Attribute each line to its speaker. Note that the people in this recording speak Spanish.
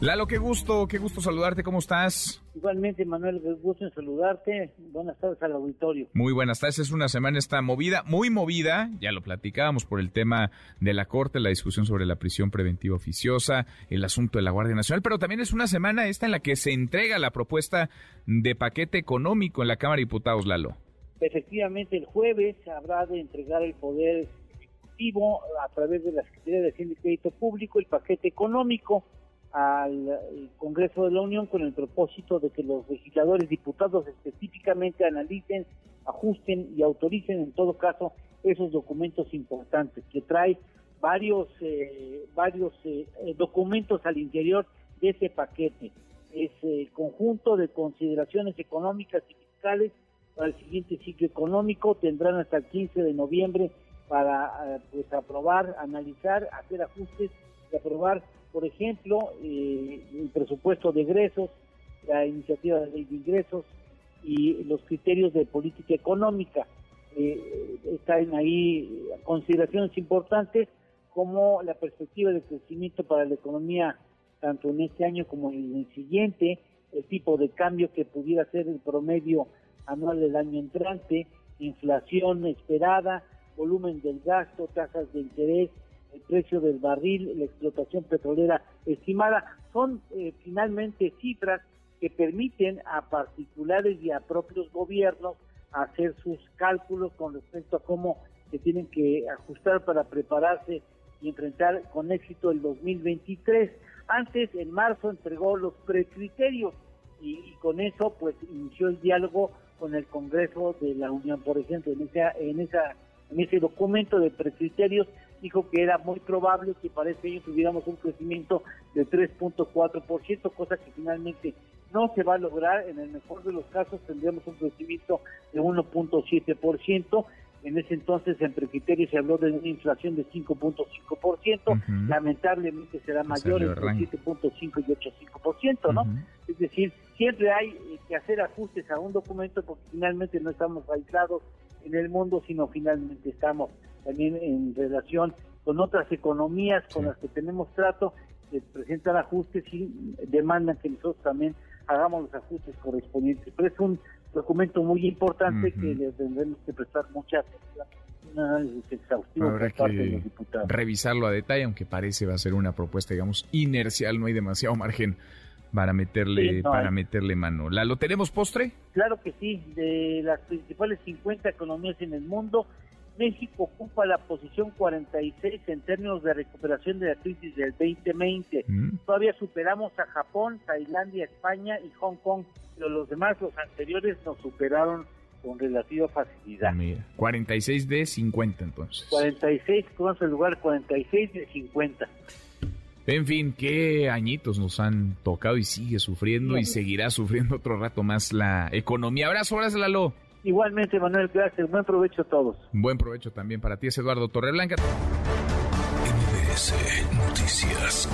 Speaker 1: Lalo, qué gusto, qué gusto saludarte, ¿cómo estás?
Speaker 2: Igualmente, Manuel, qué gusto en saludarte. Buenas tardes al auditorio.
Speaker 1: Muy buenas tardes, es una semana esta movida, muy movida, ya lo platicábamos por el tema de la Corte, la discusión sobre la prisión preventiva oficiosa, el asunto de la Guardia Nacional, pero también es una semana esta en la que se entrega la propuesta de paquete económico en la Cámara de Diputados, Lalo.
Speaker 2: Efectivamente, el jueves habrá de entregar el Poder Ejecutivo a través de la Secretaría de Hacienda y Crédito Público el paquete económico al Congreso de la Unión con el propósito de que los legisladores diputados específicamente analicen, ajusten y autoricen en todo caso esos documentos importantes que trae varios eh, varios eh, documentos al interior de ese paquete. Es el conjunto de consideraciones económicas y fiscales para el siguiente ciclo económico. Tendrán hasta el 15 de noviembre para eh, pues aprobar, analizar, hacer ajustes y aprobar por ejemplo, eh, el presupuesto de egresos, la iniciativa de ley de ingresos y los criterios de política económica. Eh, están ahí consideraciones importantes como la perspectiva de crecimiento para la economía tanto en este año como en el siguiente, el tipo de cambio que pudiera ser el promedio anual del año entrante, inflación esperada, volumen del gasto, tasas de interés, el precio del barril, la explotación petrolera estimada, son eh, finalmente cifras que permiten a particulares y a propios gobiernos hacer sus cálculos con respecto a cómo se tienen que ajustar para prepararse y enfrentar con éxito el 2023. Antes, en marzo, entregó los precriterios y, con eso, pues, inició el diálogo con el Congreso de la Unión, por ejemplo, en esa, en esa, en ese documento de precriterios dijo que era muy probable que para este año tuviéramos un crecimiento de 3.4%, cosa que finalmente no se va a lograr. En el mejor de los casos tendríamos un crecimiento de 1.7%. En ese entonces, entre criterios, se habló de una inflación de 5.5%. Lamentablemente será mayor entre 7.5 y 8.5%, ¿no? Es decir, siempre hay eh, que hacer ajustes a un documento porque finalmente no estamos aislados en el mundo, sino finalmente estamos también en relación con otras economías con las que tenemos trato, que presentan ajustes y demandan que nosotros también hagamos los ajustes correspondientes. Pero es un documento muy importante que le tendremos que prestar mucha atención. Un análisis exhaustivo
Speaker 1: Habrá
Speaker 2: por parte
Speaker 1: que
Speaker 2: de los diputados.
Speaker 1: revisarlo a detalle, aunque parece va a ser una propuesta, digamos, inercial, no hay demasiado margen para meterle,
Speaker 2: Sí, no
Speaker 1: para
Speaker 2: hay.
Speaker 1: meterle mano. ¿La lo tenemos postre?
Speaker 2: Claro que sí, de las principales 50 economías en el mundo, México ocupa la posición 46 en términos de recuperación de la crisis del 2020.
Speaker 1: Mm.
Speaker 2: Todavía superamos a Japón, Tailandia, España y Hong Kong, pero los demás, los anteriores, nos superaron con relativa facilidad.
Speaker 1: Mira, 46 de 50 entonces.
Speaker 2: 46, vamos al lugar 46 de 50.
Speaker 1: En fin, qué añitos nos han tocado y sigue sufriendo y seguirá sufriendo otro rato más la economía. Abrazo, abrazo, Lalo.
Speaker 2: Igualmente, Manuel, gracias. Buen provecho a todos.
Speaker 1: Buen provecho también para ti, es Eduardo Torreblanca.
Speaker 3: MBS Noticias.